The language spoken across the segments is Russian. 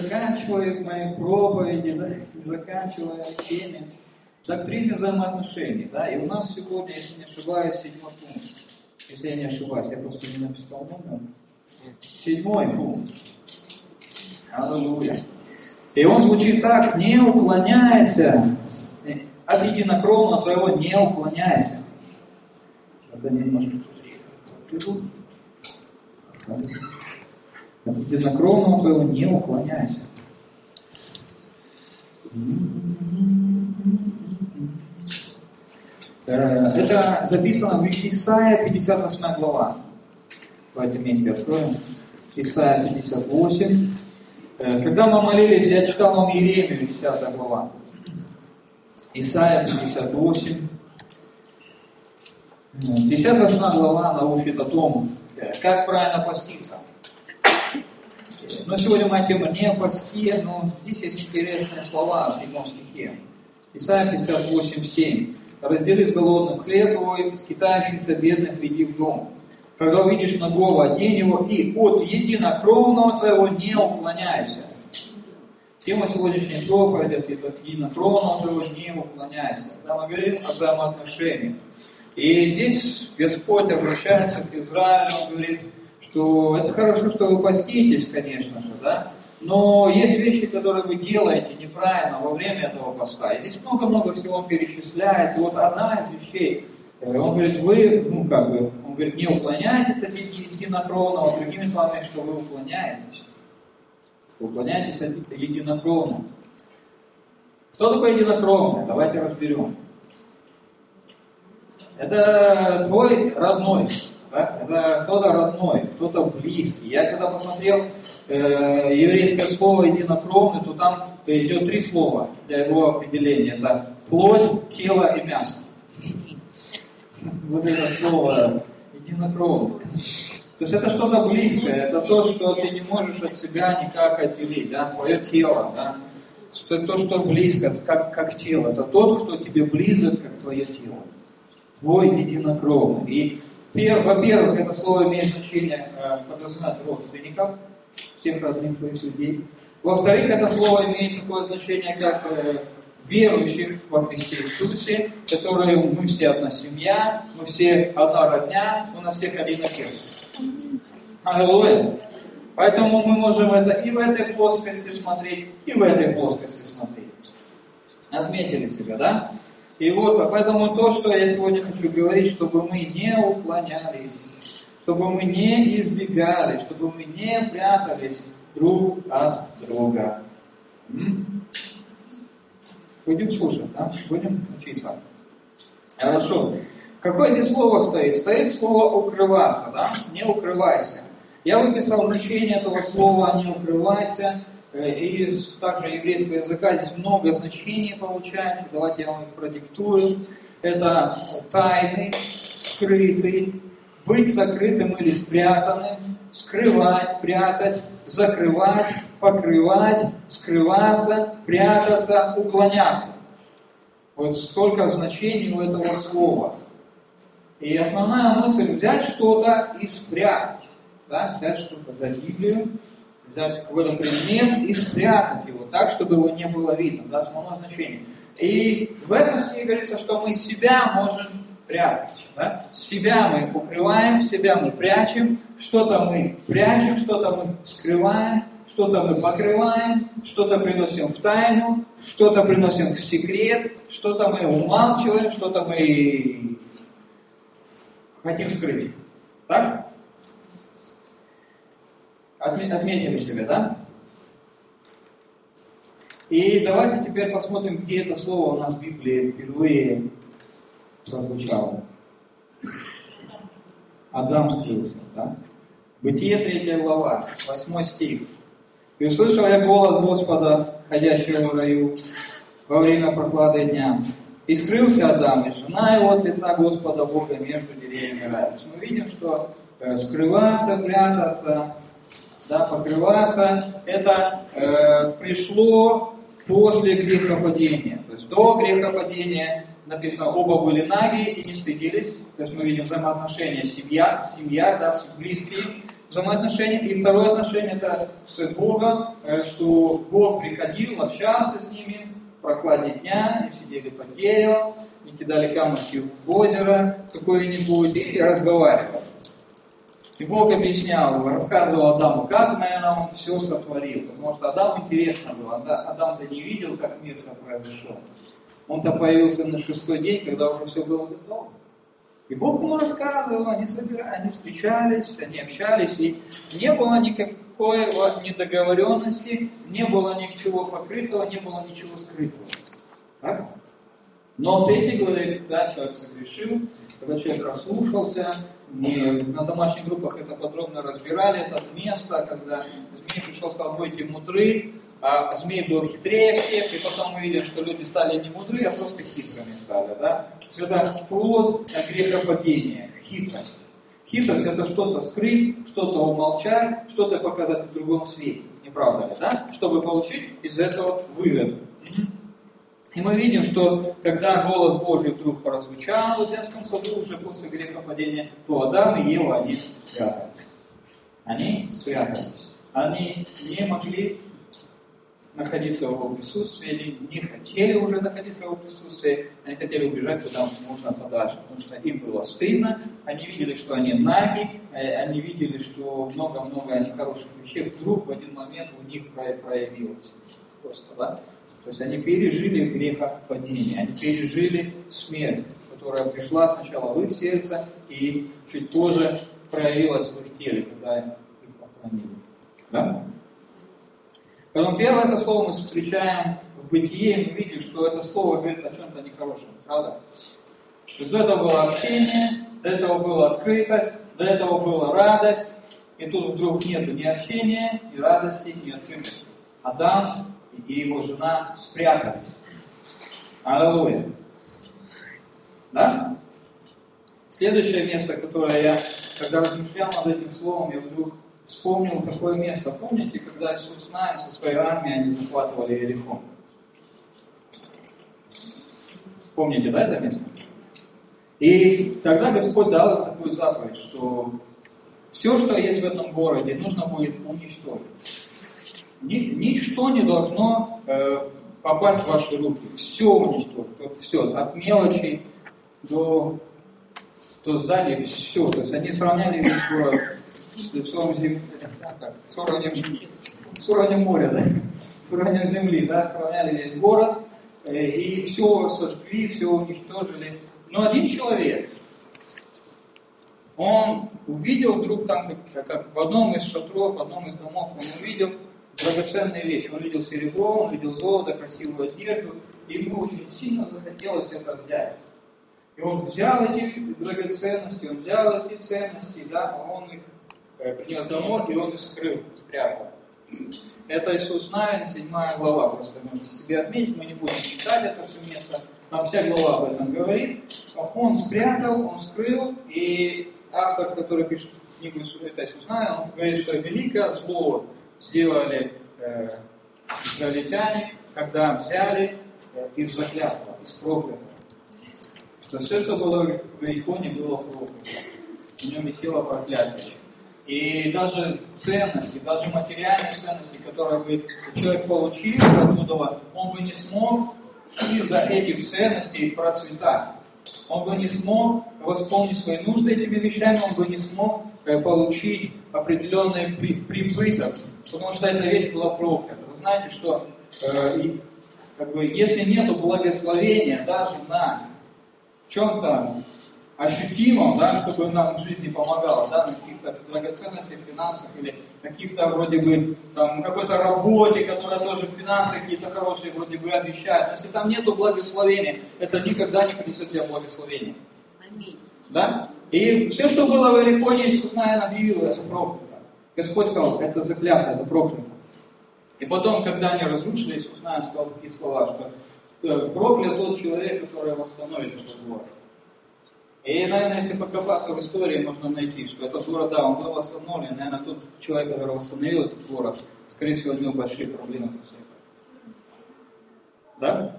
заканчивая мои проповеди, да, заканчивая теме доктрины взаимоотношений. Да, и у нас сегодня, если не ошибаюсь, седьмой пункт. Если я не ошибаюсь, я просто не написал номер. Седьмой пункт. Аллилуйя. И он звучит так, не уклоняйся от единокровного твоего, не уклоняйся. Это немножко от единокровного твоего не уклоняйся. Э, это записано в Исаия 58 глава. Давайте вместе откроем. Исаия 58. Э, когда мы молились, я читал вам Иеремию, 10 глава. Исаия 58. 58 глава, она учит о том, э, как правильно поститься. Но сегодня моя тема не о но здесь есть интересные слова в 7 стихе. Исайя 58, 7. Раздели с голодным хлеб твой, скитающихся бедных веди в дом. Когда увидишь нагого, одень его, и от единокровного твоего не уклоняйся. Тема сегодняшней проповеди, единокровного твоего не уклоняйся. Когда мы говорим о взаимоотношениях. И здесь Господь обращается к Израилю, говорит, что это хорошо, что вы поститесь, конечно же, да, но есть вещи, которые вы делаете неправильно во время этого поста. И здесь много-много всего он перечисляет. Вот одна из вещей, э, он говорит, вы, ну как бы, он говорит, не уклоняйтесь от единокровного, другими словами, что вы уклоняетесь. Уклоняйтесь от единокровного. Кто такой единокровный? Давайте разберем. Это твой родной, да? Это кто-то родной, кто-то близкий. Я когда посмотрел э, еврейское слово единокровный, то там идет три слова для его определения. Это плоть, тело и мясо. Вот это слово единокровный. То есть это что-то близкое, это то, что ты не можешь от себя никак отделить, да, твое тело, да, то, что близко, как, как тело, это тот, кто тебе близок, как твое тело, твой единокровный. И во-первых, это слово имеет значение э, подразумевать родственников, всех твоих людей. Во-вторых, это слово имеет такое значение, как э, верующих во Христе Иисусе, которые мы все одна семья, мы все одна родня, у нас всех один отец. Аллилуйя. Поэтому мы можем это и в этой плоскости смотреть, и в этой плоскости смотреть. Отметили себя, да? И вот, поэтому то, что я сегодня хочу говорить, чтобы мы не уклонялись, чтобы мы не избегали, чтобы мы не прятались друг от друга. М? Будем слушать, да? Будем учиться. Хорошо. Какое здесь слово стоит? Стоит слово укрываться, да? Не укрывайся. Я выписал значение этого слова «не укрывайся». Э, из также еврейского языка здесь много значений получается. Давайте я вам их продиктую. Это тайный, скрытый, быть сокрытым или спрятанным, скрывать, прятать, закрывать, покрывать, скрываться, прятаться, уклоняться. Вот столько значений у этого слова. И основная мысль взять что-то и спрятать. Да? Взять что-то, взять Библию, взять какой-то предмет и спрятать его так, чтобы его не было видно, да, основное значение. И в этом стихе говорится, что мы себя можем прятать. Да? Себя мы укрываем, себя мы прячем, что-то мы прячем, что-то мы скрываем, что-то мы покрываем, что-то приносим в тайну, что-то приносим в секрет, что-то мы умалчиваем, что-то мы хотим скрыть. Так? Отметили себе, да? И давайте теперь посмотрим, где это слово у нас в Библии впервые прозвучало. Адам скрылся, да? Бытие 3 глава, 8 стих. «И услышал я голос Господа, ходящего в раю, во время прохлады дня. И скрылся Адам, и жена его от лица Господа Бога между деревьями рая». Мы видим, что э, скрываться, прятаться, да, покрываться, это э, пришло после грехопадения. То есть до грехопадения написано, оба были наги и не стыдились. То есть мы видим взаимоотношения семья, семья, да, близкие, взаимоотношения. И второе отношение это с Богом, э, что Бог приходил, общался с ними в прохладе дня, они сидели под деревом, и кидали камушки в озеро какое-нибудь и разговаривали. И Бог объяснял, рассказывал Адаму, как, наверное, он все сотворил. Потому что Адам интересно было. Адам-то не видел, как мир произошел. Он-то появился на шестой день, когда уже все было готово. И Бог ему рассказывал, они, собирались, они встречались, они общались, и не было никакой недоговоренности, не было ничего покрытого, не было ничего скрытого. Так? Но третий говорит, когда человек согрешил, когда человек расслушался, мы на домашних группах это подробно разбирали, это место, когда змей пришел, сказал, будьте мудры, а змей был хитрее всех, и потом мы видим, что люди стали не мудры, а просто хитрыми стали. Да? Это плод грехопадения, хитрость. Хитрость это что-то скрыть, что-то умолчать, что-то показать в другом свете. Не правда ли, да? Чтобы получить из этого выгоду. И мы видим, что когда голос Божий вдруг прозвучал в Эдемском саду уже после грехопадения, то Адам и Ева, они спрятались. Они спрятались. Они не могли находиться в его присутствии, они не хотели уже находиться в его присутствии, они хотели убежать куда можно подальше, потому что им было стыдно, они видели, что они наги, э, они видели, что много-много нехороших вещей вдруг в один момент у них проявилось. Просто, да? То есть они пережили грехопадение, они пережили смерть, которая пришла сначала в их сердце и чуть позже проявилась в их теле, когда их похоронили. Да? Поэтому первое это слово мы встречаем в бытие, и мы видим, что это слово говорит о чем-то нехорошем, правда? То есть до этого было общение, до этого была открытость, до этого была радость, и тут вдруг нет ни общения, ни радости, ни открытости. Адам и его жена спрятались. Аллилуйя. Да? Следующее место, которое я, когда размышлял над этим словом, я вдруг вспомнил такое место. Помните, когда Иисус Навин со своей армией они захватывали Иерихон? Помните, да, это место? И тогда Господь дал такую заповедь, что все, что есть в этом городе, нужно будет уничтожить. Ничто не должно э, попасть в ваши руки. Все уничтожить. Все, от мелочи до, до зданий, все. То есть они сравняли весь город с лицом земли, с уровнем, с уровнем моря, да? с уровнем земли, да? сравняли весь город, э, и все сожгли, все уничтожили. Но один человек, он увидел вдруг там, как, как в одном из шатров, в одном из домов, он увидел драгоценные вещи. Он видел серебро, он видел золото, красивую одежду, и ему очень сильно захотелось это взять. И он взял эти драгоценности, он взял эти ценности, да, он их э, принес домой, и он их скрыл, спрятал. Это Иисус Навин, 7 глава, просто можете себе отметить, мы не будем читать это все место, там вся глава об этом говорит. Он спрятал, он скрыл, и автор, который пишет книгу это Иисус Навин, он говорит, что великое зло сделали э, израильтяне, когда взяли э, из заклятого, из проклятого. Что все, что было в иконе, было проклято. В нем висело проклятие. И даже ценности, даже материальные ценности, которые бы человек получил оттуда, он бы не смог из-за этих ценностей процветать. Он бы не смог восполнить свои нужды этими вещами, он бы не смог э, получить определенный прибыток потому что эта вещь была проклята. Вы знаете, что э, как бы, если нет благословения даже на чем-то ощутимом, да, чтобы нам в жизни помогало, да, на каких-то драгоценностях, финансах или каких-то вроде бы там какой-то работе, которая тоже финансы какие-то хорошие вроде бы обещает. Но если там нету благословения, это никогда не принесет тебе благословения. Да? И все, что было в Иерихоне, Иисус, наверное, объявил это проклято. Господь сказал, это заклято, это проклято. И потом, когда они разрушились, Узнай сказал такие слова, что э, проклят тот человек, который восстановит этот город. И, наверное, если покопаться в истории, можно найти, что этот город, да, он был восстановлен, наверное, тот человек, который восстановил этот город, скорее всего, у него большие проблемы после этого. Да?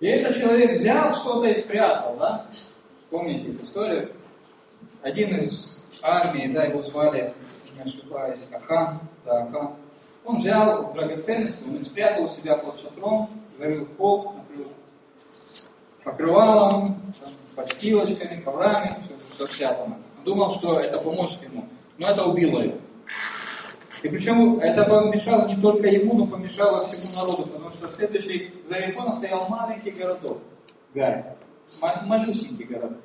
И этот человек взял что-то и спрятал, да? Помните эту историю? один из армии, да, его звали, не ошибаюсь, Ахан, да, Ахан. Он взял драгоценности, он спрятал у себя под шатром, зарыл пол, накрыл покрывалом, подстилочками, коврами, все, все спрятано. Думал, что это поможет ему, но это убило его. И причем это помешало не только ему, но помешало всему народу, потому что следующий за Иерихоном стоял маленький городок, Гай, малюсенький городок.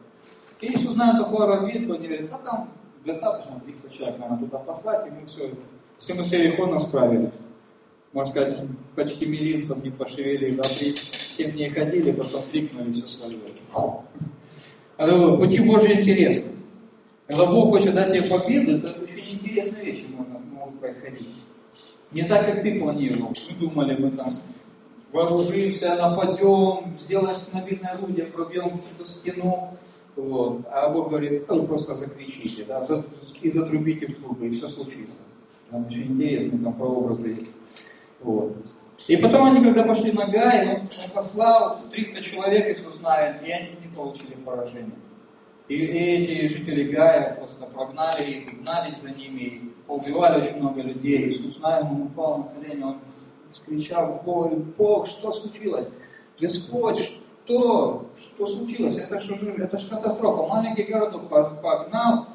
И если узнают такую разведку, они говорят, да там достаточно 300 человек, надо туда послать, и мы все, все мы с Иерихоном справились. Можно сказать, почти мизинцем не пошевелили, да, три, семь дней ходили, потом крикнули, все свалили. Пути Божьи интересны. Когда Бог хочет дать тебе победу, это очень интересные вещи могут происходить. Не так, как ты планировал. Мы думали, мы там вооружимся, нападем, сделаем остановительное орудие, пробьем какую-то стену. Вот. А Бог говорит, вы просто закричите, да, и затрубите в трубы, и все случится. Там очень интересные там прообразы. Вот. И потом они, когда пошли на Гай, он, он послал 300 человек из Узнавин, и они не получили поражения. И эти жители Гая просто прогнали их, гнались за ними, поубивали очень много людей. Иисус Навин упал на колени, он скричал в горе, Бог, что случилось? Господь, что? Что случилось? Это же это ж катастрофа. Маленький городок погнал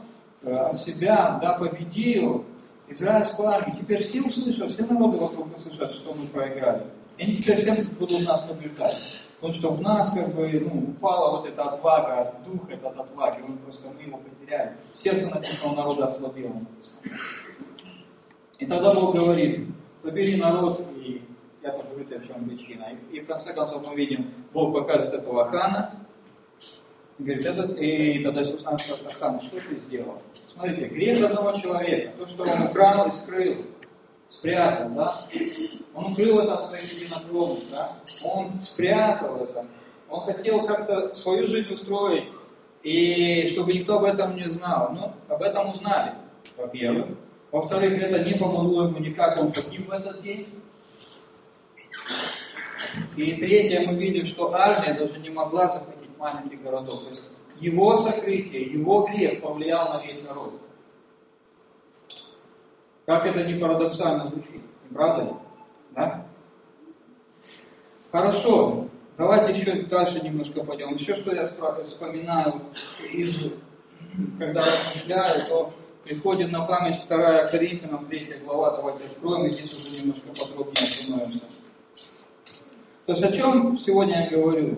э, от себя, да, победил израильскую армию. Теперь все услышат, все народы вокруг услышат, что мы проиграли. И они теперь всем будут нас побеждать. Потому что в нас как бы ну, упала вот эта отвага, дух этот отваги, он просто мы его потеряли. Сердце написано народа ослабело. И тогда Бог говорит, побери народ, я покажу тебе, в чем причина. И, и в конце концов мы видим, Бог показывает этого Хана, говорит, этот, и тогда Иисус нам скажет, Хан, что ты сделал? Смотрите, грех одного человека, то, что он украл и скрыл, спрятал, да? Он укрыл это от своих единокровных, да? Он спрятал это. Он хотел как-то свою жизнь устроить, и чтобы никто об этом не знал. Но ну, об этом узнали, во-первых. Во-вторых, это не помогло ему никак, он погиб в этот день. И третье, мы видим, что армия даже не могла захватить маленький городок. То есть его сокрытие, его грех повлиял на весь народ. Как это не парадоксально звучит, не правда ли? Да? Хорошо, давайте еще дальше немножко пойдем. Еще что я вспоминаю, из, когда размышляю, то приходит на память 2 Коринфянам 3 глава, давайте откроем, и здесь уже немножко подробнее остановимся. То есть о чем сегодня я говорю?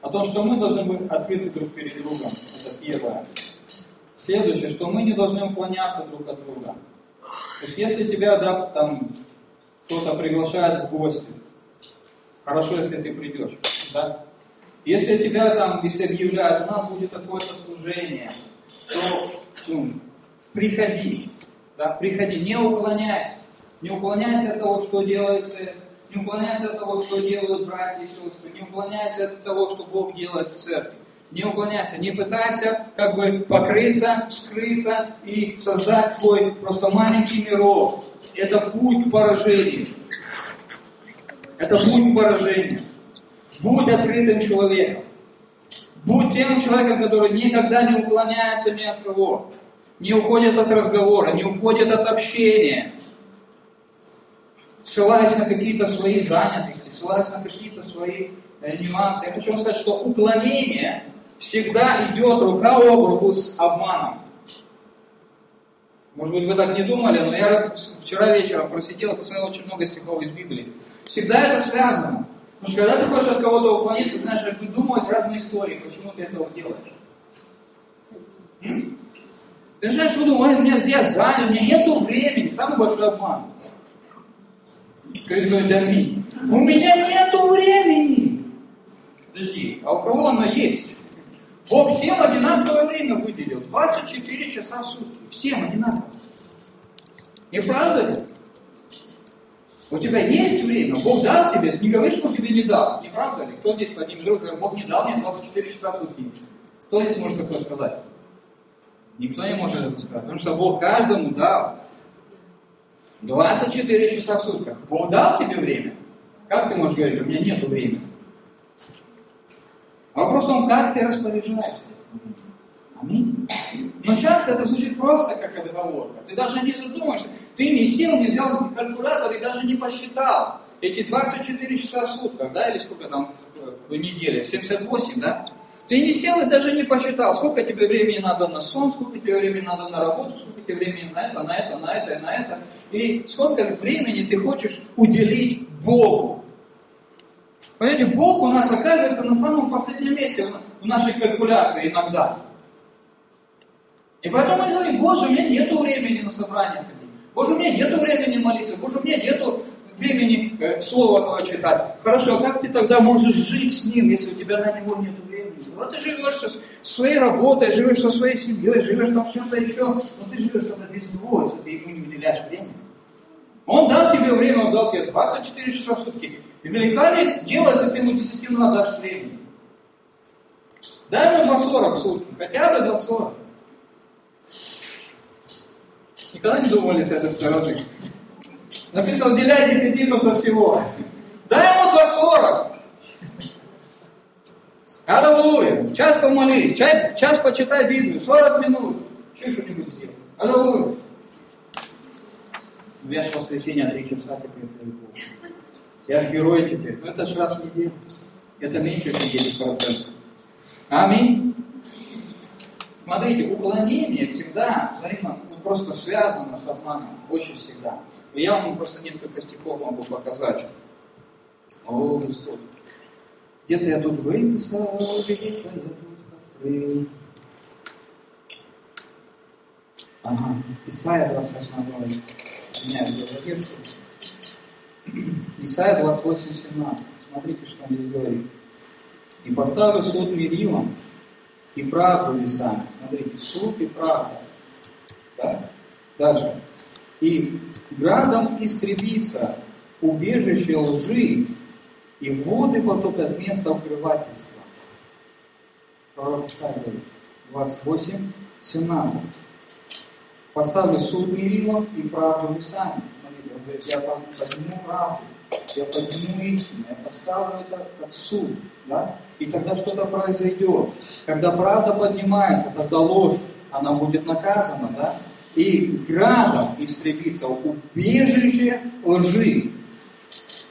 О том, что мы должны быть открыты друг перед другом. Это первое. Следующее, что мы не должны уклоняться друг от друга. То есть если тебя, да, там, кто-то приглашает в гости, хорошо, если ты придешь, да? Если тебя там, если объявляют, у нас будет такое-то служение, то ну, приходи, да, приходи, не уклоняйся, не уклоняйся от того, что делается, не уклоняйся от того, что делают братья и сестры, не уклоняйся от того, что Бог делает в церкви. Не уклоняйся, не пытайся как бы покрыться, скрыться и создать свой просто маленький мирок. Это путь к поражению. Это путь к поражению. Будь открытым человеком. Будь тем человеком, который никогда не уклоняется ни от кого. Не уходит от разговора, не уходит от общения. Ссылаясь на какие-то свои занятости, ссылаясь на какие-то свои э, нюансы. Я хочу вам сказать, что уклонение всегда идет рука об руку с обманом. Может быть, вы так не думали, но я вчера вечером просидел и посмотрел очень много стихов из Библии. Всегда это связано. Потому что когда ты хочешь от кого-то уклониться, ты начинаешь придумывать разные истории, почему ты этого делаешь. М? Ты начинаешь выдумывать, нет, я занят, у меня нету времени. Самый большой обман. Скажите, аминь. У меня нету времени. Подожди, а у кого оно есть? Бог всем одинаковое время выделил. 24 часа в сутки. Всем одинаково. Не правда ли? У тебя есть время, Бог дал тебе, не говори, что тебе не дал. Не правда ли? Кто здесь поднимет руку, Бог не дал мне 24 часа в сутки. Кто здесь может такое сказать? Никто не может это сказать, потому что Бог каждому дал 24 часа в сутках. Бог дал тебе время. Как ты можешь говорить, у меня нет времени? Вопрос в том, как ты распоряжаешься. Аминь. Но часто это звучит просто как отговорка. Ты даже не задумаешься. Ты не сел, не взял калькулятор и даже не посчитал. Эти 24 часа в сутках, да, или сколько там в, в неделе? 78, да? Ты не сел и даже не посчитал, сколько тебе времени надо на сон, сколько тебе времени надо на работу, сколько тебе времени на это, на это, на это на это. И сколько времени ты хочешь уделить Богу. Понимаете, Бог у нас оказывается на самом последнем месте в нашей калькуляции иногда. И поэтому мы говорим, Боже, у меня нет времени на собрание. Боже, у меня нет времени молиться. Боже, у меня нет времени э, Слово Твое читать. Хорошо, а как ты тогда можешь жить с Ним, если у тебя на Него нет времени? Вот ты живешь со своей работой, живешь со своей семьей, живешь там чем-то еще, но ты живешь тогда без Него, если ты Ему не уделяешь времени. Он даст тебе время, он дал тебе 24 часа в сутки. И велика ли дело, если ты ему десятину отдашь времени? Дай ему 2,40 в сутки, хотя бы 2,40. Никогда не думали с этой стороны. Написано, уделяй десятину со всего. Дай ему 2,40. Аллилуйя. Час помолись, час, час почитай Библию, 40 минут. Еще что-нибудь сделай. Аллилуйя. Я же воскресенье три часа теперь. Я же герой теперь. Ну это же раз в неделю. Это меньше, чем 10%. Аминь. Смотрите, уклонение всегда взаимно ну, просто связано с обманом. Очень всегда. Я вам просто несколько стихов могу показать. О, Господь. Где-то я тут выписал, где-то я тут открыл. Ага, Исайя 28 глава. Меня это Исайя 28, 17. Смотрите, что он здесь говорит. И поставлю суд Миримом и правду лесами. Смотрите, суд и правда. Да? Дальше. И градом истребится убежище лжи, и воды потопят место укрывательства. Пророк Исаия говорит, 28, 17. Поставлю суд Миримом и правду говорит, я подниму правду, я подниму истину, я поставлю это как суд. Да? И тогда что-то произойдет. Когда правда поднимается, тогда ложь, она будет наказана. Да? И градом истребится убежище лжи.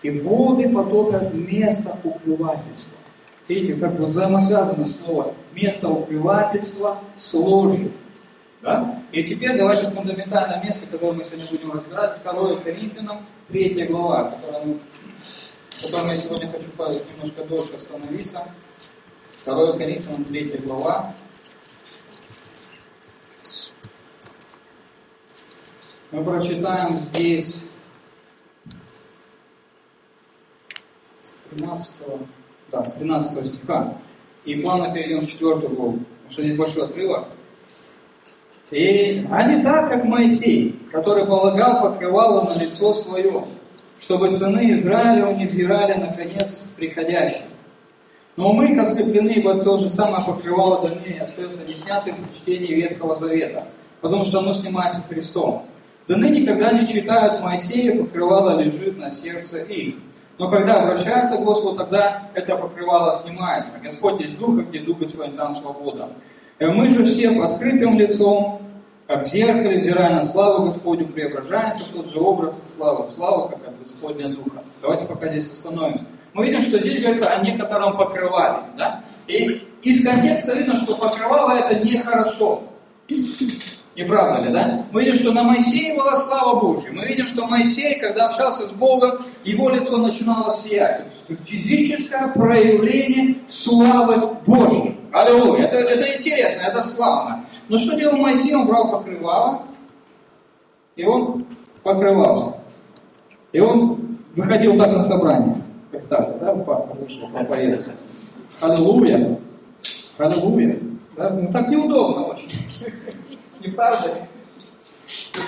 И воды потопят место укрывательства. Видите, как взаимосвязано слово место укрывательства с ложью. Да? И теперь давайте фундаментальное место, которое мы сегодня будем разбирать, 2 Коринфянам, 3 глава, которая мы, я сегодня хочу немножко дольше остановиться. 2 Коринфянам, 3 глава. Мы прочитаем здесь 13, да, с 13 стиха. И плавно перейдем в 4 главу, потому что здесь большой отрывок. И, не так, как Моисей, который полагал покрывало на лицо свое, чтобы сыны Израиля не взирали на конец приходящий. Но мы, ослеплены, вот то же самое покрывало до остается не снятым в чтении Ветхого Завета, потому что оно снимается Христом. Да ныне, когда не читают Моисея, покрывало лежит на сердце их. Но когда обращаются к Господу, тогда это покрывало снимается. Господь есть Дух, где Дух Господень там свобода. И мы же все открытым лицом, как в зеркале, взирая на славу Господню, преображаемся в тот же образ славы, славы, как от Господня Духа. Давайте пока здесь остановимся. Мы видим, что здесь говорится о некотором покрывале. Да? И из контекста видно, что покрывало это нехорошо. Не правда ли, да? Мы видим, что на Моисее была слава Божья. Мы видим, что Моисей, когда общался с Богом, его лицо начинало сиять. Физическое проявление славы Божьей. Аллилуйя. Это, это интересно, это славно. Но что делал Моисей? Он брал покрывало, и он покрывался. И он выходил так на собрание. Представьте, да, пастор вышел проповедовать. Аллилуйя. Аллилуйя. Да? Ну так неудобно очень. Не правда ли?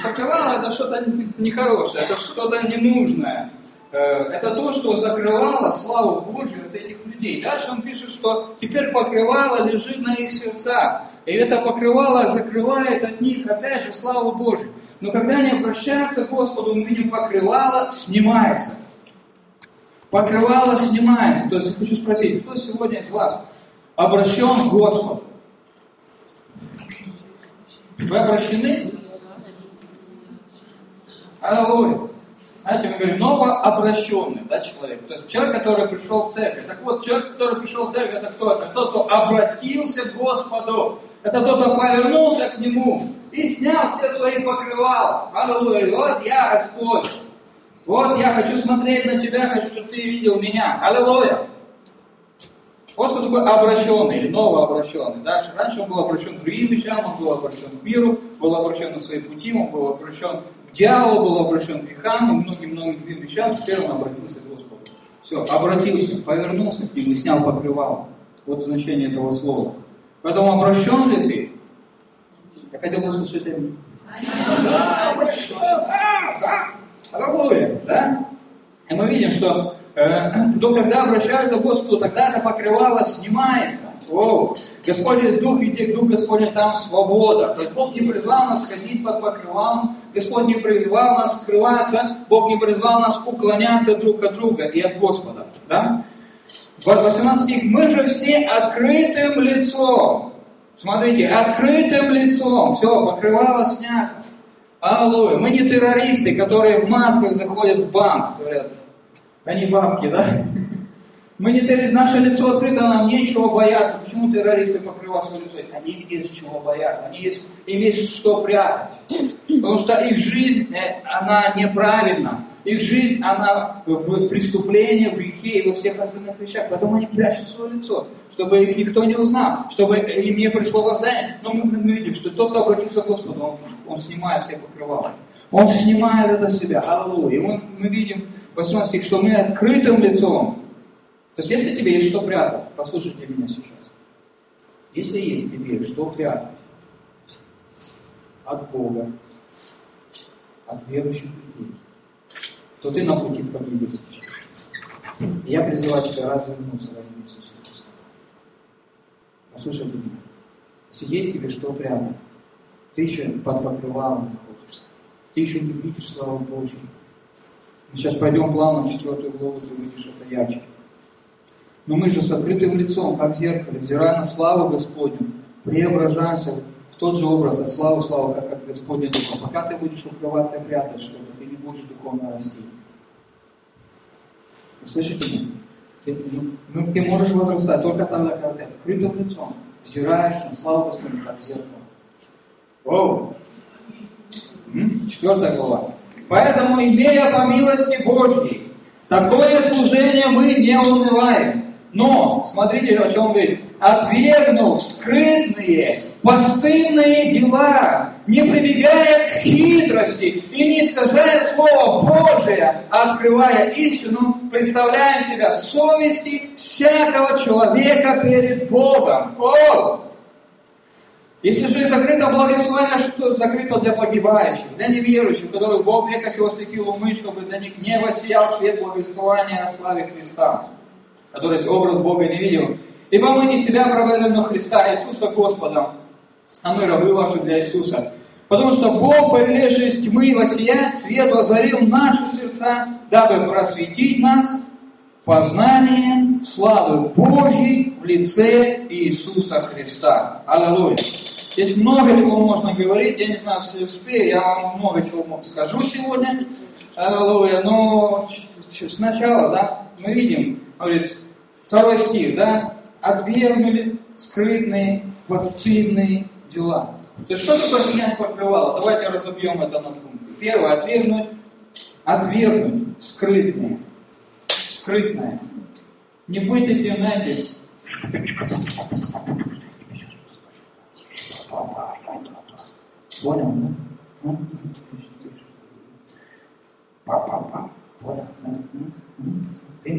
Покрывало это что-то нехорошее, это что-то ненужное. Э, это то, что закрывало славу Божью от этих людей. Дальше он пишет, что теперь покрывало лежит на их сердцах. И это покрывало закрывает от них, опять же, славу Божью. Но когда они обращаются к Господу, мы видим, покрывало снимается. Покрывало снимается. То есть я хочу спросить, кто сегодня из вас обращен к Господу? Вы обращены? Аллилуйя. Знаете, мы говорим, новообращенный да, человек. То есть человек, который пришел в церковь. Так вот, человек, который пришел в церковь, это кто? Это тот, кто обратился к Господу. Это тот, кто повернулся к Нему и снял все свои покрывала. Аллилуйя. Вот я, Господь. Вот я хочу смотреть на Тебя, хочу, чтобы Ты видел меня. Аллилуйя. Вот кто такой обращенный или новообращенный. Да? Раньше он был обращен к другим вещам, он был обращен к миру, был обращен на свои пути, он был обращен к дьяволу, был обращен к грехам и многим-многим другим вещам. Теперь он обратился к Господу. Все, обратился, повернулся к нему и снял покрывало. Вот значение этого слова. Поэтому обращен ли ты? Я хотел услышать это. Да, обращен, да, да. Аллилуйя, да? И мы видим, что то, когда обращаются к Господу, тогда это покрывало снимается. О, Господь есть Дух, и Дух Господень, там свобода. То есть Бог не призвал нас ходить под покрывалом, Господь не призвал нас скрываться, Бог не призвал нас уклоняться друг от друга и от Господа. Да? 18 стих. Мы же все открытым лицом. Смотрите, открытым лицом. Все, покрывало снято. Аллилуйя. Мы не террористы, которые в масках заходят в банк, говорят, они бабки, да? Мы не террористы, наше лицо открыто, нам нечего бояться. Почему террористы покрывают свое лицо? Они есть чего бояться, они есть, им есть что прятать. Потому что их жизнь, э, она неправильна. Их жизнь, она в преступлении, в грехе и во всех остальных вещах. Поэтому они прячут свое лицо, чтобы их никто не узнал, чтобы им не пришло воздание. Но мы, мы видим, что тот, кто обратился к Господу, он, он снимает все покрывала. Он снимает это с себя. Аллилуйя. И мы, мы видим в 18 стих, что мы открытым лицом. То есть, если тебе есть что прятать, послушайте меня сейчас. Если есть тебе что прятать от Бога, от верующих людей, то ты на пути к победе Я призываю тебя развернуться во имя Иисуса Христа. Послушай меня. Если есть тебе что прямо, ты еще под покрывалом находишься. Ты еще не видишь славу Божью. Мы сейчас пойдем плавно в четвертую главу, ты увидишь это ярче. Но мы же с открытым лицом, как в зеркале, взирая на славу Господню, преображаемся в тот же образ от славы славы, как от Господня Духа. Пока ты будешь укрываться и прятать что-то, ты не будешь духовно расти. Вы слышите меня? Ты, ну, ты можешь возрастать только тогда, когда ты открытым лицом взираешь на славу Господню, как в зеркало. Оу! Четвертая глава. Поэтому, имея по милости Божьей, такое служение мы не унываем. Но, смотрите, о чем говорит, отвергнув скрытные, постыдные дела, не прибегая к хитрости и не искажая Слово Божие, а открывая истину, представляем себя совести всякого человека перед Богом. О! Если же закрыто благословение, что закрыто для погибающих, для неверующих, которых Бог века сего осветил умы, чтобы для них не воссиял свет благословения о славе Христа, который образ Бога не видел. Ибо мы не себя провели, но Христа Иисуса Господа, а мы рабы ваши для Иисуса. Потому что Бог, повелевший из тьмы воссиять свет, озарил наши сердца, дабы просветить нас познанием славы Божьей в лице Иисуса Христа. Аллилуйя. Здесь много чего можно говорить, я не знаю, если успею, я вам много чего скажу сегодня. Аллилуйя. Но сначала, да, мы видим, говорит, второй стих, да, отвергнули скрытные, постыдные дела. То есть что такое снять покрывало? Давайте разобьем это на пункты. Первое, отвергнуть, отвергнуть скрытные, скрытное. Не быть этим, знаете, Понял, да? Папа, понял, Ты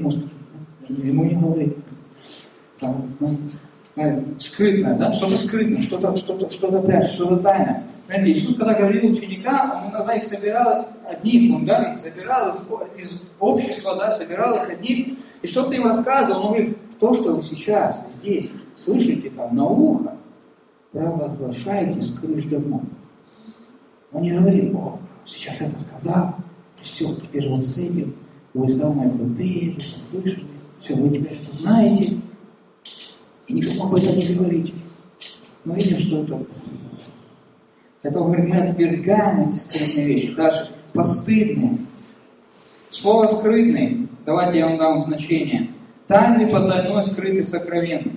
ему не говори скрытное, да, что-то скрытное, что-то что-то, что-то прячет, что-то тайное. Понимаете, Иисус, когда говорил ученикам, Он иногда их собирал одних, Он да, их собирал из, из общества, да, собирал их одних, и что-то им рассказывал, Он говорит, то, что вы сейчас здесь слышите там на ухо, провозглашайте домов. Он не говорит, о, сейчас это сказал, все, теперь вот с этим вы самые крутые, вы слышали, все, вы теперь это знаете, и никому об этом не говорите. Мы видим, что это Это говорит, мы отвергаем эти скрытные вещи, даже постыдные. Слово скрытный, давайте я вам дам значение. Тайный, потайной, скрытый, сокровенный.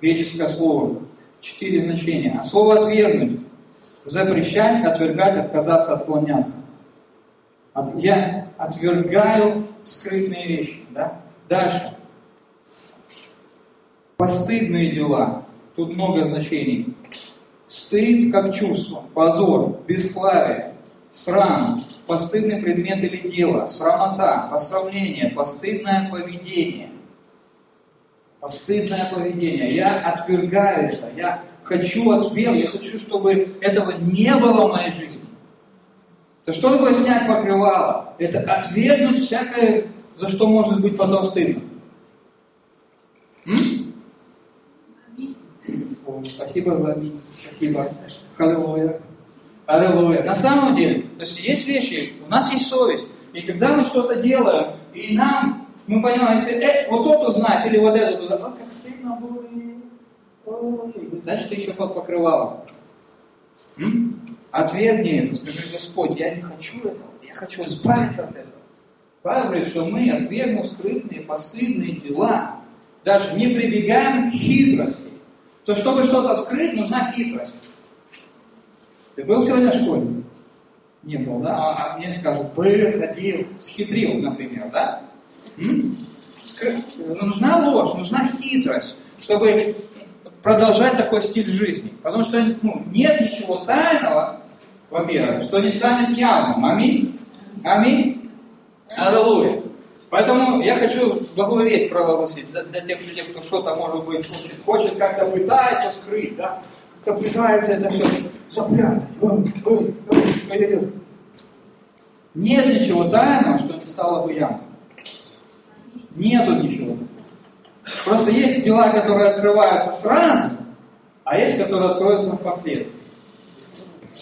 Греческое слово. Четыре значения. А слово отвергнуть. Запрещать, отвергать, отказаться, отклоняться. Я отвергаю скрытные вещи. Да? Дальше. Постыдные дела. Тут много значений. Стыд как чувство, позор, бесславие, срам, постыдный предмет или дело, срамота, посрамление, постыдное поведение. Постыдное поведение. Я отвергаю это, я хочу отвер, я хочу, чтобы этого не было в моей жизни. То что такое снять покрывало? Это отвергнуть всякое, за что может быть потом стыдно. М? Спасибо за. Спасибо. Аллилуйя. Аллилуйя. На самом деле, то есть есть вещи, у нас есть совесть. И когда мы что-то делаем, и нам, мы понимаем, если э, вот тот узнает, или вот этот узнает, о, как стыдно было, дальше ты еще под покрывалом. Отвергни это, скажи, Господь, я не хочу этого, я хочу избавиться от этого. Павел говорит, что мы, отвергнув скрытные, постыдные дела, даже не прибегаем к хитрости. То, чтобы что-то скрыть, нужна хитрость. Ты был сегодня в школе? Не был, да? А, а мне скажут, был, ходил, схитрил, например, да? Скры... Нужна ложь, нужна хитрость, чтобы продолжать такой стиль жизни. Потому что ну, нет ничего тайного, во-первых, что не станет явным. Аминь? Аминь? Аллилуйя. Поэтому я хочу благую весть провозгласить для, для тех людей, кто что-то, может быть, хочет, хочет как-то пытается скрыть, да? Как-то пытается это все запрятать. Нет ничего тайного, что не стало бы ямой. Нету ничего. Просто есть дела, которые открываются сразу, а есть, которые откроются впоследствии.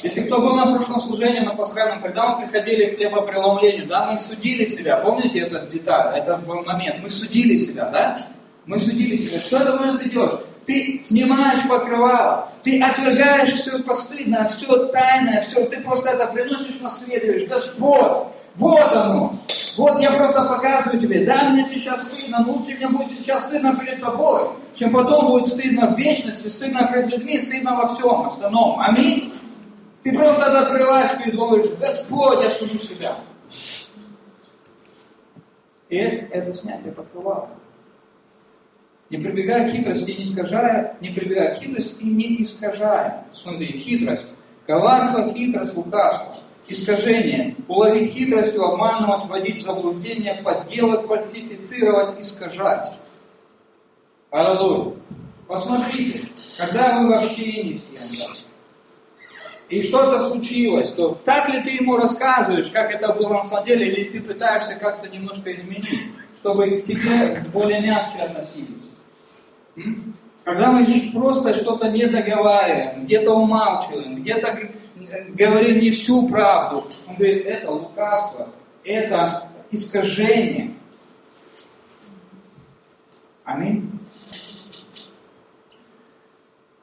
Если кто был на прошлом служении, на пасхальном, когда мы приходили к хлебопреломлению, да, мы судили себя, помните этот деталь, этот момент, мы судили себя, да? Мы судили себя. Что это момент ты делаешь? Ты снимаешь покрывало, ты отвергаешь все постыдное, все тайное, все, ты просто это приносишь на свет, говоришь, Господь, вот оно, вот я просто показываю тебе, да, мне сейчас стыдно, но лучше мне будет сейчас стыдно перед тобой, чем потом будет стыдно в вечности, стыдно перед людьми, стыдно во всем остальном. Аминь. Ты просто открываешь перед Богом и говоришь, Господь, я служу себя. И это снятие покрывала. Не прибегая к хитрости и не искажая, не прибегая к хитрости и не искажая. Смотри, хитрость. Коварство, хитрость, лукавство. Искажение. Уловить хитростью, обманывать, вводить в заблуждение, подделать, фальсифицировать, искажать. Аллилуйя. Посмотрите, когда вы в общении с кем-то, и что-то случилось, то так ли ты ему рассказываешь, как это было на самом деле, или ты пытаешься как-то немножко изменить, чтобы к тебе более мягче относились? М? Когда мы просто что-то не договариваем, где-то умалчиваем, где-то говорим не всю правду, он говорит, это лукавство, это искажение. Аминь.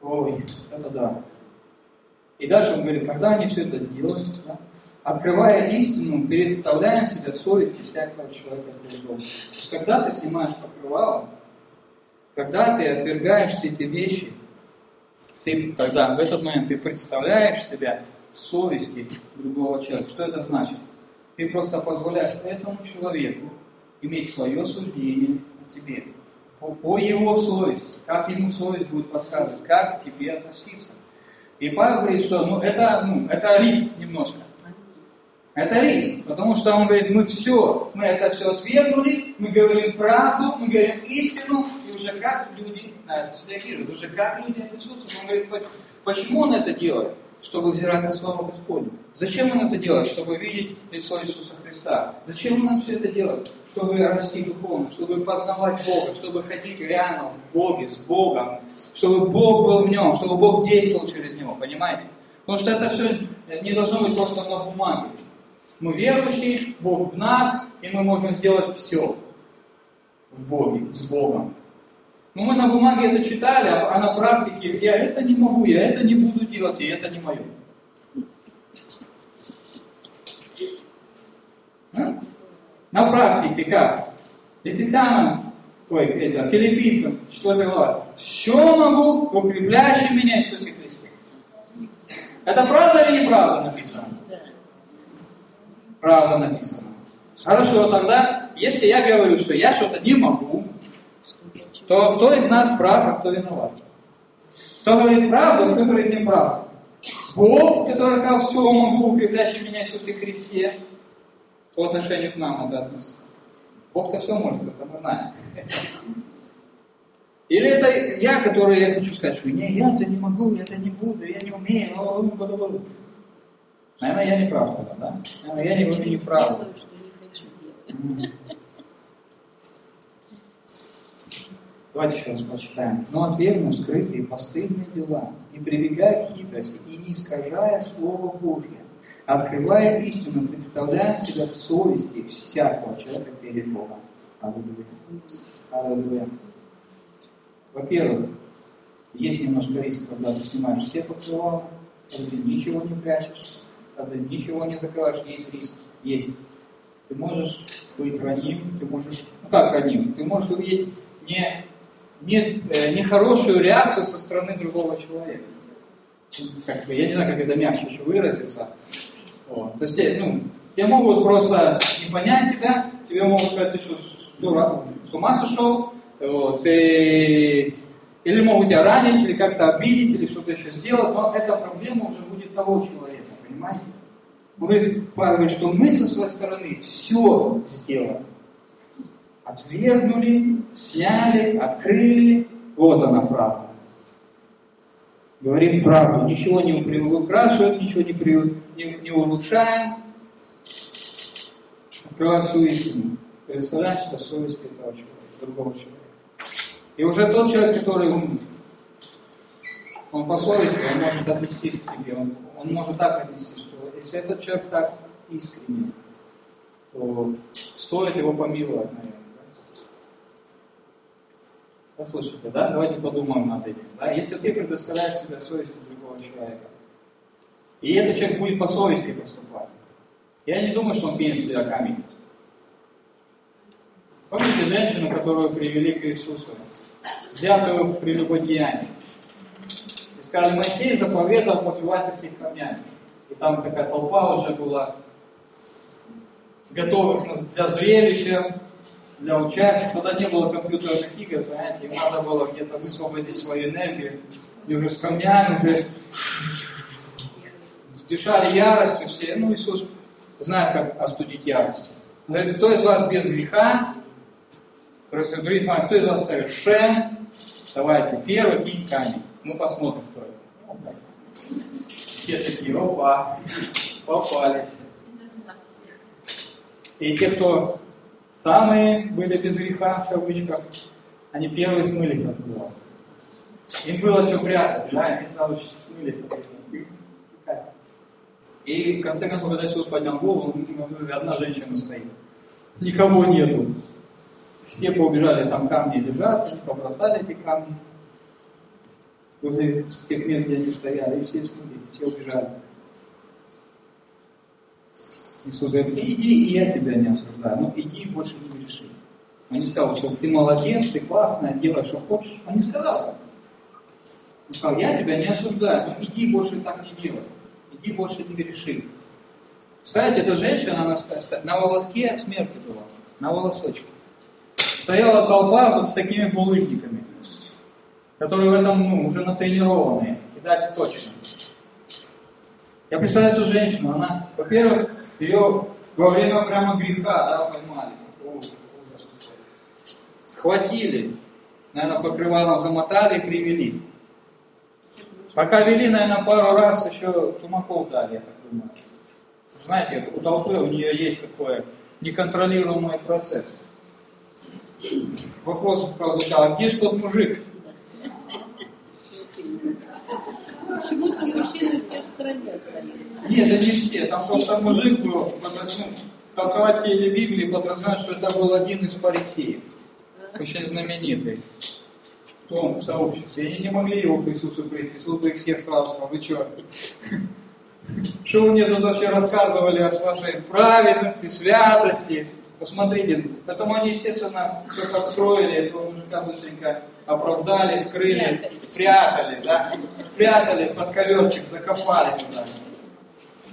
Ой, это да. И дальше он говорит, когда они все это сделают, да, открывая истину, представляем себя совести всякого человека Богом. То когда ты снимаешь покрывало, когда ты отвергаешь все эти вещи, ты тогда в этот момент ты представляешь себя совести другого человека. Что это значит? Ты просто позволяешь этому человеку иметь свое суждение о тебе. По, по его совести, как ему совесть будет подсказывать, как к тебе относиться. И Павел говорит, что ну, это, ну, это риск немножко. Это риск, потому что он говорит, мы все, мы это все отвергнули, мы говорим правду, мы говорим истину, и уже как люди на это среагируют, уже как люди присутствуют. Он говорит, почему он это делает? Чтобы взирать на славу Господню. Зачем он это делает? Чтобы видеть лицо Иисуса Христа. Зачем он все это делает? Чтобы расти духовно, чтобы познавать Бога, чтобы ходить реально в Боге, с Богом, чтобы Бог был в нем, чтобы Бог действовал через него, понимаете? Потому что это все не должно быть просто на бумаге. Мы верующие, Бог в нас, и мы можем сделать все в Боге, с Богом. Ну, мы на бумаге это читали, а, а на практике я это не могу, я это не буду делать, и это не мое. А? На практике как? Ефесянам, ой, это, филиппийцам, 4 глава. Все могу, укрепляющий меня Иисусе Христе. Это правда или неправда написано? Правда написано. Хорошо, тогда, если я говорю, что я что-то не могу, то кто из нас прав, а кто виноват? Кто говорит правду, а кто говорит неправду? Бог, который сказал, все могу, укрепляющий меня Иисусе Христе, по отношению к нам это относится. Бог-то все может, это мы знаем. Или это я, который я хочу сказать, что не, я это не могу, я это не буду, я не умею, но... Наверное, я не прав тогда, да? Наверное, я не говорю неправду. Давайте еще раз прочитаем. Но отвергну скрытые постыдные дела, не прибегая к хитрости и не искажая Слово Божье, открывая истину, представляя себя совести всякого человека перед Богом. Аллилуйя. Аллилуйя. Во-первых, есть немножко риск, когда ты снимаешь все покрывала, когда ты ничего не прячешь, когда ты ничего не закрываешь, есть риск. Есть. Ты можешь быть раним, ты можешь, ну как раним, ты можешь увидеть не не, э, нехорошую реакцию со стороны другого человека. Как бы, я не знаю, как это мягче еще выразиться. Вот. То есть, ну, тебе могут просто не понять тебя, тебе могут сказать, ты что, дурак, с ума сошел, вот, ты... или могут тебя ранить, или как-то обидеть, или что-то еще сделать, но эта проблема уже будет того человека, понимаете? Он говорит, Павел говорит, что мы со своей стороны все сделаем отвергнули, сняли, открыли. Вот она правда. Говорим правду, ничего не приукрашиваем, ничего не, при, не, не улучшаем. Открываем свою истину. Представляем себя совесть этого человека, другого человека. И уже тот человек, который он, он по совести, он может отнестись к тебе, он, он может так отнестись, что если этот человек так искренне, то стоит его помиловать, наверное. Послушайте, да, давайте подумаем над этим. Да? Если ты предоставляешь себя совести другого человека, и этот человек будет по совести поступать, я не думаю, что он кинет в тебя камень. Помните женщину, которую привели к Иисусу, взятую в прелюбодеянии? И сказали, Моисей заповедовал побивать их камнями. И там такая толпа уже была готовых для зрелища, для участия. Тогда не было компьютерных игр, понимаете, им надо было где-то высвободить свою энергию. И уже с камнями уже дышали яростью все. Ну, Иисус знает, как остудить ярость. Он говорит, кто из вас без греха? Другими словами, кто из вас совершен? Давайте, первый кинь камень. Мы посмотрим, кто это. Все такие, опа, попались. И те, кто Самые были без греха, в кавычках, они первые смылись оттуда. Им было что прятать, да, они сразу смылись оттуда. И в конце концов, когда Иисус поднял голову, одна женщина стоит. Никого нету. Все побежали, там камни лежат, побросали эти камни возле тех мест, где они стояли, и все смыли, все убежали. Иисус говорит, иди, и я тебя не осуждаю, но иди больше не греши. Он не сказал, что ты молодец, ты классная, делай, что хочешь. Он не сказал. Он сказал, я тебя не осуждаю, но иди больше так не делай. Иди больше не греши. Кстати, эта женщина, она на волоске от смерти была, на волосочке. Стояла толпа вот с такими булыжниками, которые в этом ну, уже натренированные, кидать точно. Я представляю эту женщину, она, во-первых, ее во время прямо греха, да, поймали. Схватили, наверное, покрывалом замотали и привели. Пока вели, наверное, пару раз еще тумаков дали, я так думаю. Знаете, у толпы у нее есть такой неконтролируемый процесс. Вопрос прозвучал, а где ж тот мужик? Почему-то мужчины все в стране остаются. Нет, это не все. Там просто мужик был, ну, толкователи Библии подразумевают, что это был один из фарисеев. Очень знаменитый. том сообществе. Они не могли его к Иисусу прийти. Иисус бы их всех сразу сказал, вы что? Что вы мне тут вообще рассказывали о вашей праведности, святости? Посмотрите, поэтому они, естественно, все подстроили, этого мужика быстренько оправдали, скрыли, спрятали, да, спрятали под коверчик, закопали туда.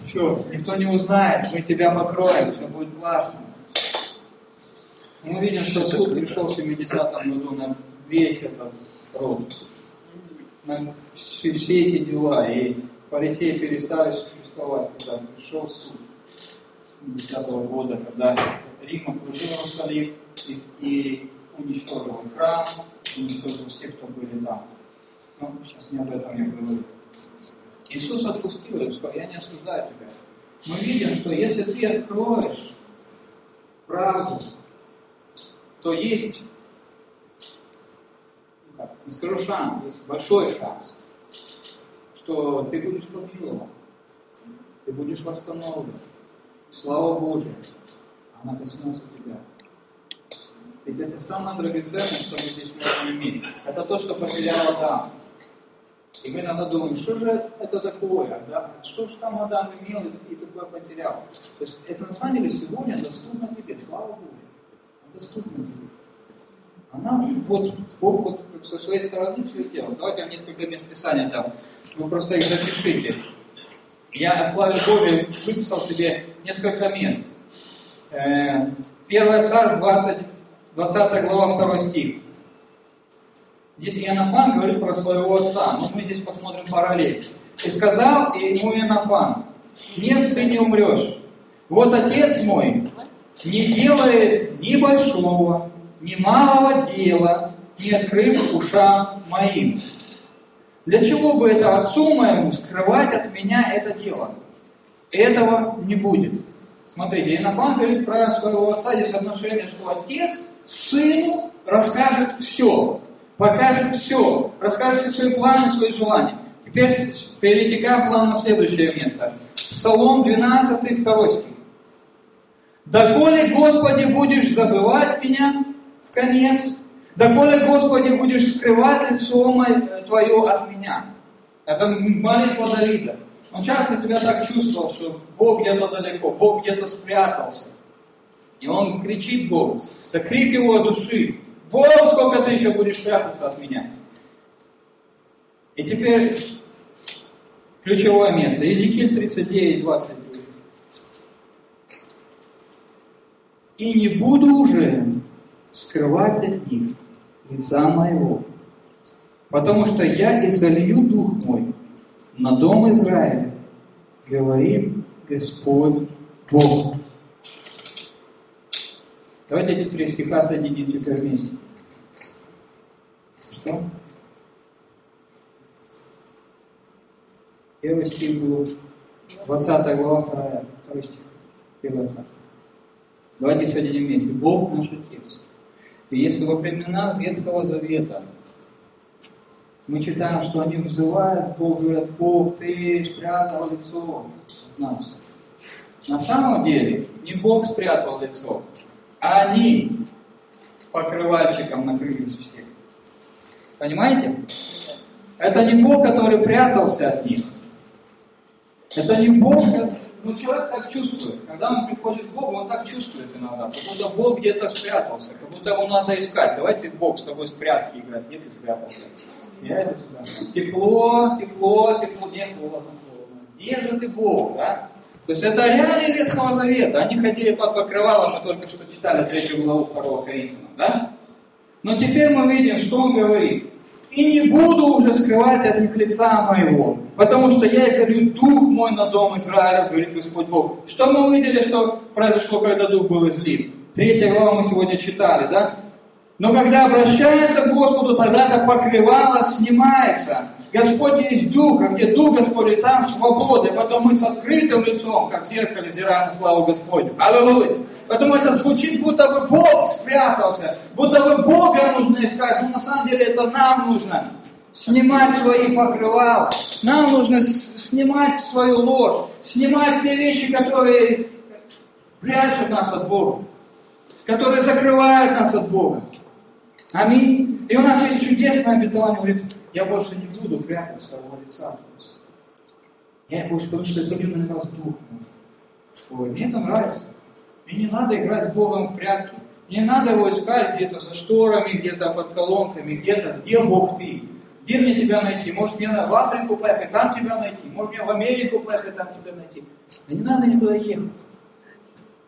Все, никто не узнает, мы тебя покроем, все будет классно. Мы видим, что суд пришел в 70-м году на весь этот род, на все, все эти дела, и фарисеи перестали существовать, когда пришел суд 70-го года, когда Рим окружил Иерусалим и, и уничтожил храм, уничтожил всех, кто были там. Но сейчас не об этом я говорю. Иисус отпустил их, сказал, я не осуждаю тебя. Мы видим, что если ты откроешь правду, то есть, ну не скажу шанс, есть большой шанс, что ты будешь помилован, ты будешь восстановлен. Слава Божия, она коснется тебя. Ведь это самое драгоценное, что мы здесь можем иметь. Это то, что потерял Адам. И мы иногда думаем, что же это такое, да? что же там Адам имел и такое потерял. То есть это на самом деле сегодня доступно тебе, слава Богу. Доступно тебе. Она вот, Бог вот со своей стороны все делал. Давайте я несколько мест Писания там. Вы просто их запишите. Я на славе Божией выписал себе несколько мест. Э, Первая царь, 20, 20 глава, 2 стих. Здесь Иоаннафан говорит про своего отца, но мы здесь посмотрим параллель. И сказал ему Иоаннафан, нет, ты не умрешь. Вот отец мой не делает ни большого, ни малого дела, не открыв ушам моим. Для чего бы это отцу моему скрывать от меня это дело? Этого не будет. Смотрите, Инофан говорит про своего отца, здесь отношение, что отец сыну расскажет все покажет все, расскажет все свои планы, свои желания. Теперь перетекаем план на следующее место. Псалом 12, 2 стих. «Доколе, Господи, будешь забывать меня в конец, доколе, Господи, будешь скрывать лицо Твое от меня». Это молитва Давида. Он часто себя так чувствовал, что Бог где-то далеко, Бог где-то спрятался. И он кричит Богу. Это крик его души. Бог, сколько ты еще будешь прятаться от меня? И теперь ключевое место. Иезекииль 39, 20 И не буду уже скрывать от них лица моего, потому что я изолью дух мой на дом Израиля, говорит Господь Бог. Давайте эти три стиха соединим теперь вместе. Что? Первый стих был 20 глава, 2, 2 стих. Первый отца. Давайте соединим вместе. Бог наш Отец. И если во времена Ветхого Завета мы читаем, что они взывают, Бог говорят, Бог, ты спрятал лицо от нас. На самом деле, не Бог спрятал лицо, они покрывальчиком накрылись всех. Понимаете? Это не Бог, который прятался от них. Это не Бог, ну человек так чувствует. Когда он приходит к Богу, он так чувствует иногда. Как будто Бог где-то спрятался, как будто его надо искать. Давайте Бог с тобой спрятки играть. Где ты спрятался? Иду сюда. Тепло, тепло, тепло, не холодно, холодно. Где же ты Бог, да? То есть это реалии Ветхого Завета. Они ходили под покрывалом, мы только что читали третью главу второго Коринфянам, да? Но теперь мы видим, что он говорит. «И не буду уже скрывать от них лица моего, потому что я изолью дух мой на дом Израиля, говорит Господь Бог». Что мы увидели, что произошло, когда дух был излит? Третья глава мы сегодня читали, да? Но когда обращается к Господу, тогда это покрывало снимается. Господь есть Дух, а где Дух Господь, там свобода. И потом мы с открытым лицом, как в зеркале, взираем на славу Господню. Аллилуйя. Поэтому это звучит, будто бы Бог спрятался, будто бы Бога нужно искать. Но на самом деле это нам нужно снимать свои покрывала. Нам нужно снимать свою ложь, снимать те вещи, которые прячут нас от Бога, которые закрывают нас от Бога. Аминь. И у нас есть чудесное обетование, говорит, я больше не буду прятать своего лица. Я больше, потому что я солью на вас дух. Ой, мне это нравится. Мне не надо играть с Богом в прятки. Не надо его искать где-то за шторами, где-то под колонками, где-то, где Бог ты. Где мне тебя найти? Может мне в Африку поехать, там тебя найти. Может мне в Америку поехать, там тебя найти. Да не надо никуда ехать.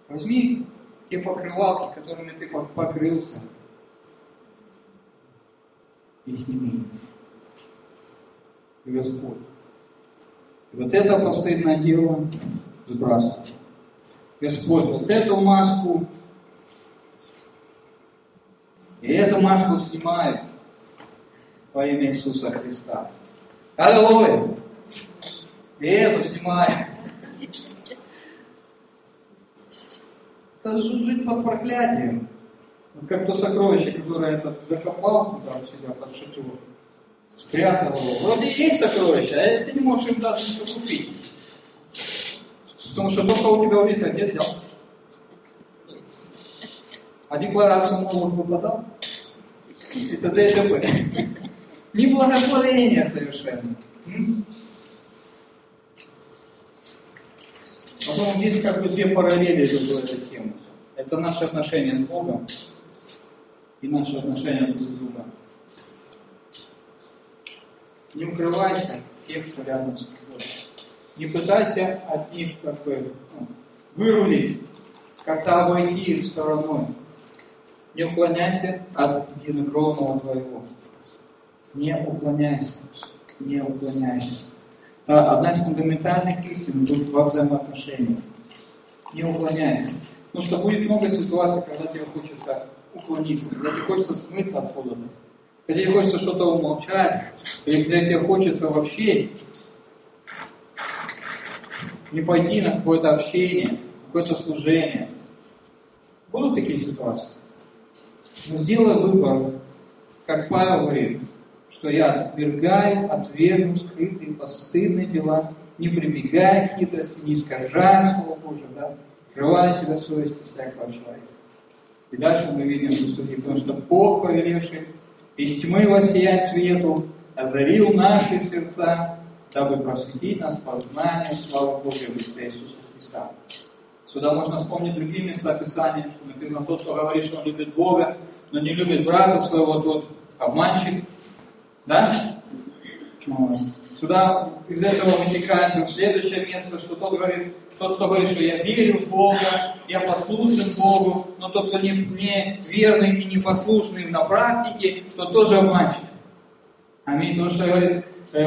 Возьми те покрывалки, которыми ты покрылся, и сними. И Господь. И вот это постыдное дело сбрасывай. Господь, вот эту маску и эту маску снимает во имя Иисуса Христа. Аллилуйя! И эту снимает. Это жить под проклятием. Как то сокровище, которое этот закопал туда у себя под шатер, спрятал его. Вроде есть сокровище, а ты не можешь им даже ничего купить. Потому что то, что у тебя увидел, где взял? А декларацию налог выплатал? И т.д. и т.п. Неблагословение совершенно. Потом есть как бы две параллели в этой теме. Это наши отношения с Богом и наши отношения друг с другом. Не укрывайся тех, кто рядом с тобой. Не пытайся от них как бы ну, вырулить, как-то обойти их стороной. Не уклоняйся от единокровного твоего. Не уклоняйся. Не уклоняйся. Одна из фундаментальных истин тут во взаимоотношениях. Не уклоняйся. Потому что будет много ситуаций, когда тебе хочется уклониться, когда тебе хочется смыться откуда-то, когда тебе хочется что-то умолчать, или когда тебе хочется вообще не пойти на какое-то общение, какое-то служение. Будут такие ситуации. Но сделай выбор, как Павел говорит, что я отвергаю, отвергну скрытые постыдные дела, не прибегая к хитрости, не искажая Слово Божие, да, скрывая себя совести всякого человека. И дальше мы видим стихе, потому что Бог, повелевший из тьмы воссиять свету, озарил наши сердца, дабы просветить нас познанию славы Божьей в лице Иисуса Христа. Сюда можно вспомнить другие места Писания, что написано, тот, кто говорит, что он любит Бога, но не любит брата своего, тот обманщик. Да? Вот. Сюда из этого вытекает следующее место, что тот говорит, тот, кто говорит, что я верю в Бога, я послушен Богу, но тот, кто не, не верный и непослушный на практике, тот тоже обманщик. Аминь. Потому что говорит, э,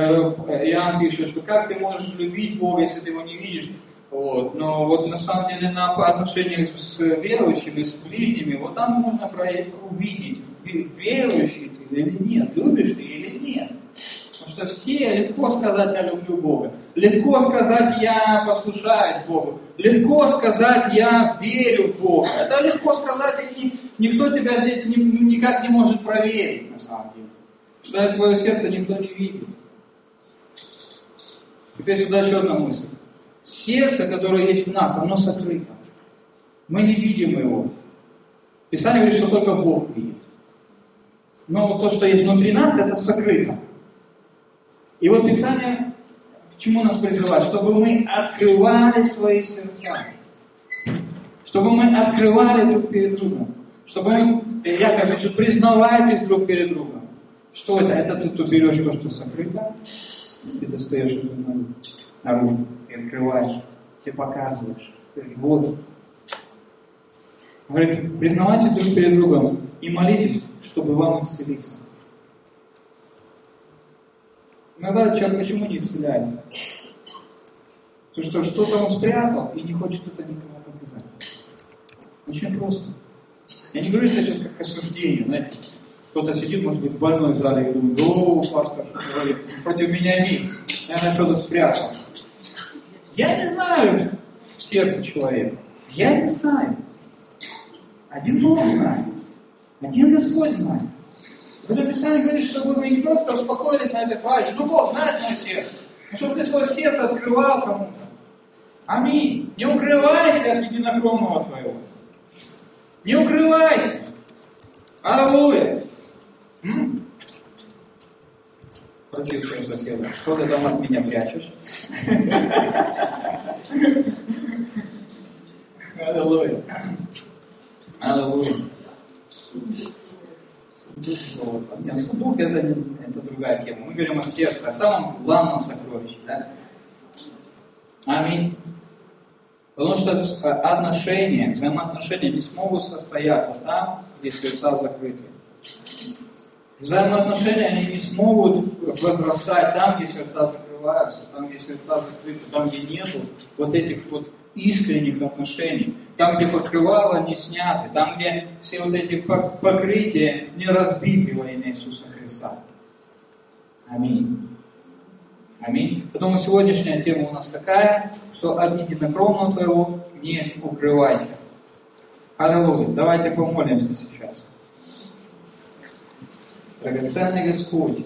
Иоанн пишет, что как ты можешь любить Бога, если ты его не видишь? Вот. Но вот на самом деле на отношениях с верующими, с ближними, вот там можно увидеть, верующий ты или нет, любишь ты или нет. Что все легко сказать «я люблю Бога», легко сказать «я послушаюсь Богу», легко сказать «я верю в Бога». Это легко сказать, и никто тебя здесь никак не может проверить на самом деле. Что твое сердце никто не видит. Теперь сюда еще одна мысль. Сердце, которое есть в нас, оно сокрыто. Мы не видим его. Писание говорит, что только Бог видит. Но то, что есть внутри нас, это сокрыто. И вот Писание к чему нас призывает? Чтобы мы открывали свои сердца. Чтобы мы открывали друг перед другом. Чтобы мы, Яков пишет, признавайтесь друг перед другом. Что это? Это ты, ты берешь то, что сокрыто, ты достаешь это наружу открываешь, ты показываешь. Вот. Говорит, признавайте друг перед другом и молитесь, чтобы вам исцелиться. Иногда человек почему не исцеляется? Потому что что-то он спрятал и не хочет это никому показать. Очень просто. Я не говорю это сейчас как осуждение, знаете. Кто-то сидит, может быть, больной в зале и думает, о, пастор, что говорит, против меня нет. Я что-то спрятал. Я не знаю сердце человека. Я не знаю. Один Бог знает. Один Господь знает. Когда Писание говорит, чтобы вы не просто успокоились на этой фразе, ну Бог знает мое сердце, но чтобы ты свое сердце открывал кому-то. Аминь. Не укрывайся от единокровного твоего. Не укрывайся. Аллилуйя. Спросил своего соседа, что ты там от меня прячешь? Аллилуйя. Аллилуйя. Нет, Дух это, это другая тема. Мы говорим о сердце, о самом главном сокровище. Да? Аминь. Потому что отношения, взаимоотношения не смогут состояться там, где сердца закрыты. Взаимоотношения они не смогут возрастать там, где сердца закрываются, там, где сердца закрыты, там, где нету вот этих вот искренних отношений, там, где покрывало не сняты, там, где все вот эти покрытия не разбиты во имя Иисуса Христа. Аминь. Аминь. Поэтому сегодняшняя тема у нас такая, что от единокровного твоего не укрывайся. Аллилуйя. Давайте помолимся сейчас. Драгоценный Господь,